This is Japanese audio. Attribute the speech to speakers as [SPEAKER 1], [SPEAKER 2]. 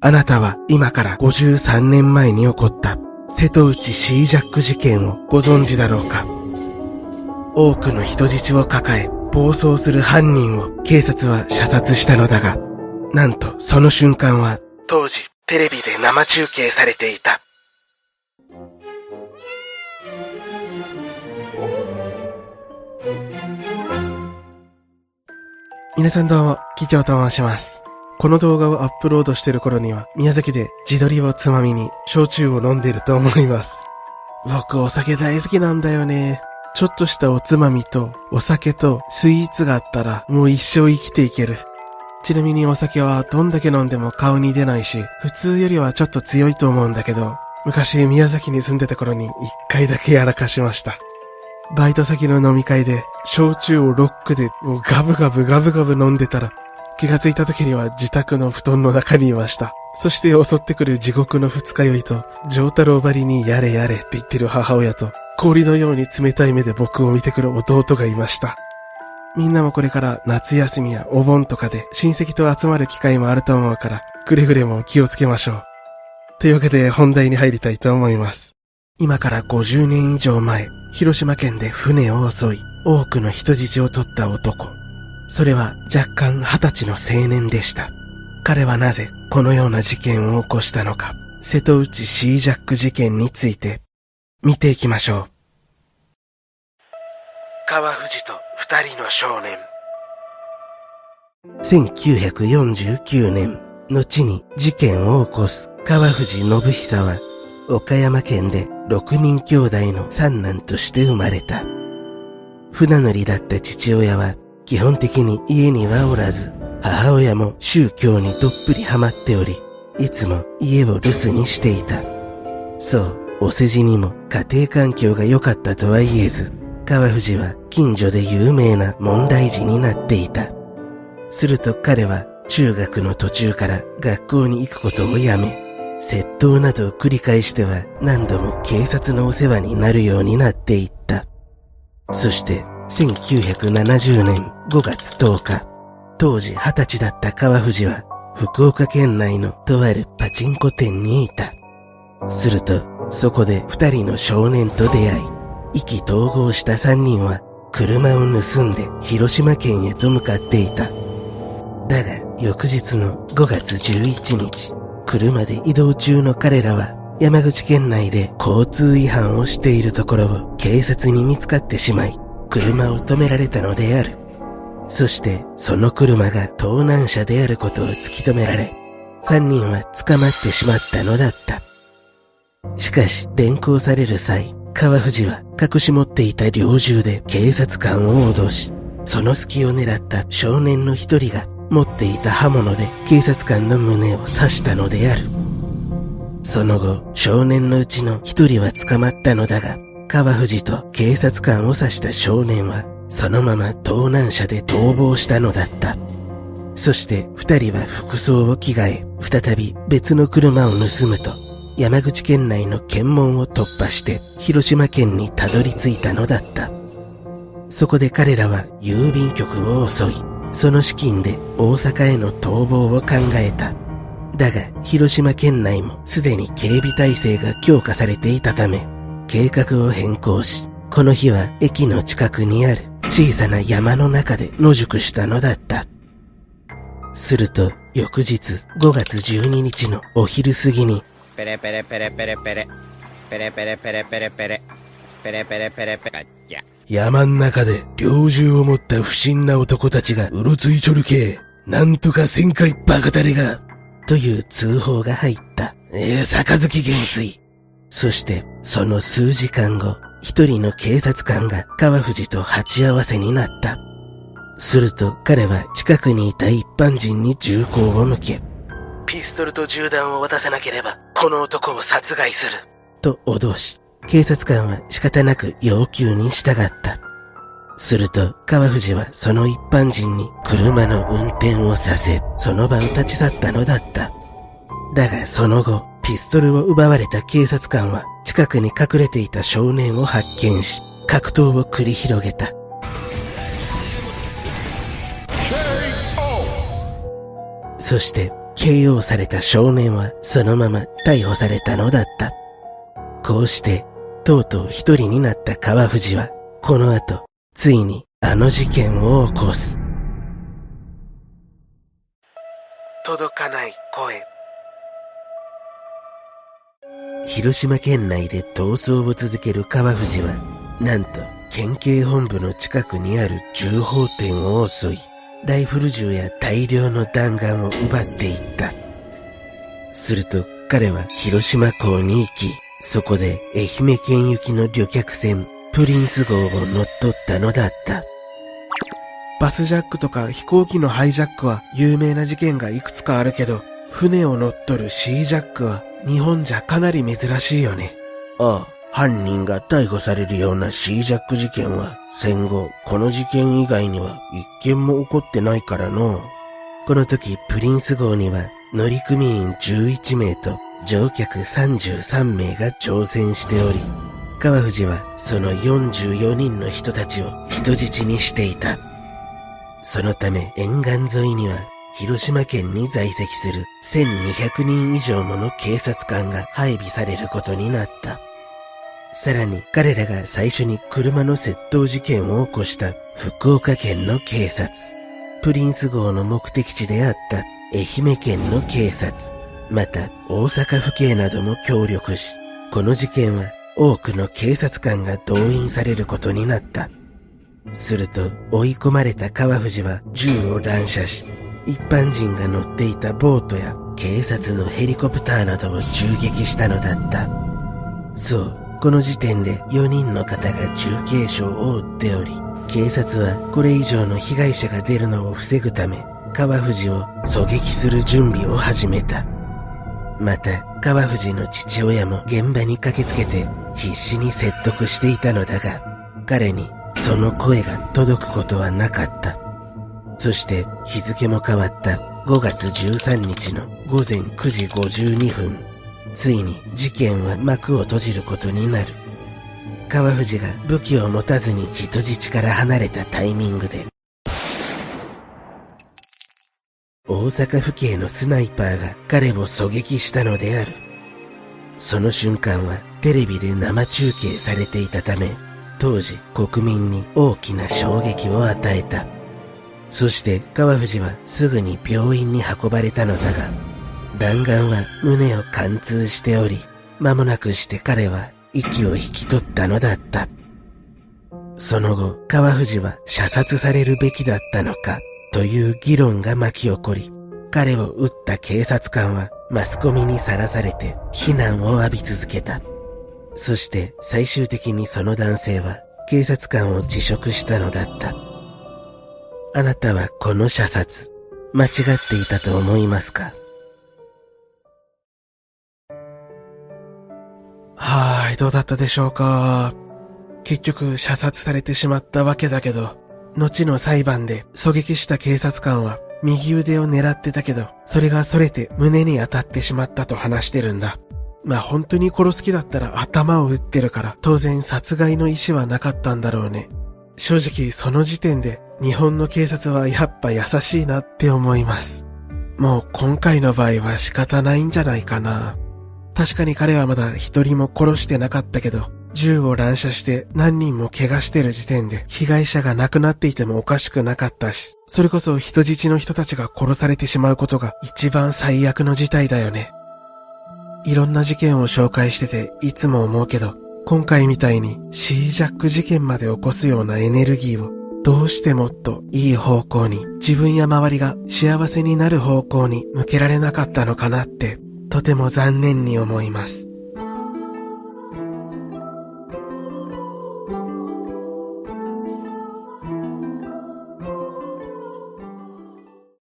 [SPEAKER 1] あなたは今から53年前に起こった瀬戸内シージャック事件をご存知だろうか多くの人質を抱え暴走する犯人を警察は射殺したのだが、なんとその瞬間は当時テレビで生中継されていた。皆さんどうも、キキョウと申します。この動画をアップロードしてる頃には、宮崎で自撮りをつまみに、焼酎を飲んでると思います。僕お酒大好きなんだよね。ちょっとしたおつまみと、お酒と、スイーツがあったら、もう一生生きていける。ちなみにお酒はどんだけ飲んでも顔に出ないし、普通よりはちょっと強いと思うんだけど、昔宮崎に住んでた頃に一回だけやらかしました。バイト先の飲み会で、焼酎をロックでもうガブガブガブガブ飲んでたら、気がついた時には自宅の布団の中にいました。そして襲ってくる地獄の二日酔いと、上太郎ばりにやれやれって言ってる母親と、氷のように冷たい目で僕を見てくる弟がいました。みんなもこれから夏休みやお盆とかで親戚と集まる機会もあると思うから、くれぐれも気をつけましょう。というわけで本題に入りたいと思います。今から50年以上前、広島県で船を襲い、多くの人質を取った男。それは若干二十歳の青年でした。彼はなぜこのような事件を起こしたのか、瀬戸内シージャック事件について見ていきましょう。川藤と二人の少年。1949年、後に事件を起こす川藤信久は、岡山県で六人兄弟の三男として生まれた。船乗りだった父親は、基本的に家にはおらず、母親も宗教にどっぷりハマっており、いつも家を留守にしていた。そう、お世辞にも家庭環境が良かったとは言えず、川藤は近所で有名な問題児になっていた。すると彼は中学の途中から学校に行くことをやめ、窃盗などを繰り返しては何度も警察のお世話になるようになっていった。そして1970年5月10日、当時20歳だった川藤は福岡県内のとあるパチンコ店にいた。すると、そこで二人の少年と出会い、意気投合した三人は車を盗んで広島県へと向かっていた。だが、翌日の5月11日、車で移動中の彼らは山口県内で交通違反をしているところを警察に見つかってしまい、車を止められたのである。そして、その車が盗難車であることを突き止められ、三人は捕まってしまったのだった。しかし、連行される際、川藤は隠し持っていた猟銃で警察官を脅し、その隙を狙った少年の一人が持っていた刃物で警察官の胸を刺したのである。その後、少年のうちの一人は捕まったのだが、川藤と警察官を刺した少年は、そのまま盗難車で逃亡したのだった。そして二人は服装を着替え、再び別の車を盗むと、山口県内の検問を突破して広島県にたどり着いたのだった。そこで彼らは郵便局を襲い、その資金で大阪への逃亡を考えた。だが、広島県内もすでに警備体制が強化されていたため、計画を変更し、この日は駅の近くにある小さな山の中で野宿したのだった。すると、翌日5月12日のお昼過ぎに、
[SPEAKER 2] ペレペレペレペレペレ。ペレペレペレペレペレ。ペレペレペレペレ。ゃ。
[SPEAKER 1] 山ん中で猟銃を持った不審な男たちがうろついちょるけ。なんとか旋回バカタレが。という通報が入った。ええー、杯元帥。そして、その数時間後、一人の警察官が川藤と鉢合わせになった。すると彼は近くにいた一般人に銃口を向け、ピストルと銃弾を渡さなければこの男を殺害する。と脅し、警察官は仕方なく要求に従った。すると、川藤はその一般人に車の運転をさせ、その場を立ち去ったのだった。だがその後、ピストルを奪われた警察官は近くに隠れていた少年を発見し、格闘を繰り広げた。そして KO された少年はそのまま逮捕されたのだった。こうして、とうとう一人になった川藤は、この後、ついにあの事件を起こす。届かない声。広島県内で逃走を続ける川藤は、なんと県警本部の近くにある銃砲店を襲い、ライフル銃や大量の弾丸を奪っていった。すると彼は広島港に行き、そこで愛媛県行きの旅客船プリンス号を乗っ取ったのだった。
[SPEAKER 3] バスジャックとか飛行機のハイジャックは有名な事件がいくつかあるけど、船を乗っ取るシージャックは日本じゃかなり珍しいよね。
[SPEAKER 1] ああ、犯人が逮捕されるようなシージャック事件は戦後この事件以外には一件も起こってないからの。この時プリンス号には乗組員11名と乗客33名が乗船しており、川藤はその44人の人たちを人質にしていた。そのため沿岸沿いには広島県に在籍する1200人以上もの警察官が配備されることになった。さらに彼らが最初に車の窃盗事件を起こした福岡県の警察、プリンス号の目的地であった愛媛県の警察、また大阪府警なども協力し、この事件は多くの警察官が動員されることになった。すると追い込まれた川藤は銃を乱射し、一般人が乗っていたボートや警察のヘリコプターなどを銃撃したのだった。そう、この時点で4人の方が重軽傷を負っており、警察はこれ以上の被害者が出るのを防ぐため、川藤を狙撃する準備を始めた。また、川藤の父親も現場に駆けつけて必死に説得していたのだが、彼にその声が届くことはなかった。そして日付も変わった5月13日の午前9時52分。ついに事件は幕を閉じることになる。川藤が武器を持たずに人質から離れたタイミングで、大阪府警のスナイパーが彼を狙撃したのである。その瞬間はテレビで生中継されていたため、当時国民に大きな衝撃を与えた。そして川藤はすぐに病院に運ばれたのだが、弾丸は胸を貫通しており、間もなくして彼は息を引き取ったのだった。その後、川藤は射殺されるべきだったのかという議論が巻き起こり、彼を撃った警察官はマスコミにさらされて非難を浴び続けた。そして最終的にその男性は警察官を辞職したのだった。あなたはこの射殺、間違っていたと思いますか？
[SPEAKER 3] はい、どうだったでしょうか？結局射殺されてしまったわけだけど、後の裁判で狙撃した警察官は右腕を狙ってたけど、それが逸れて胸に当たってしまったと話してるんだ。まあ本当に殺す気だったら頭を打ってるから当然殺害の意思はなかったんだろうね。正直その時点で日本の警察はやっぱ優しいなって思います。もう今回の場合は仕方ないんじゃないかな。確かに彼はまだ一人も殺してなかったけど、銃を乱射して何人も怪我してる時点で被害者が亡くなっていてもおかしくなかったし、それこそ人質の人たちが殺されてしまうことが一番最悪の事態だよね。いろんな事件を紹介してていつも思うけど、今回みたいにシージャック事件まで起こすようなエネルギーをどうしてもっといい方向に自分や周りが幸せになる方向に向けられなかったのかなってとても残念に思います。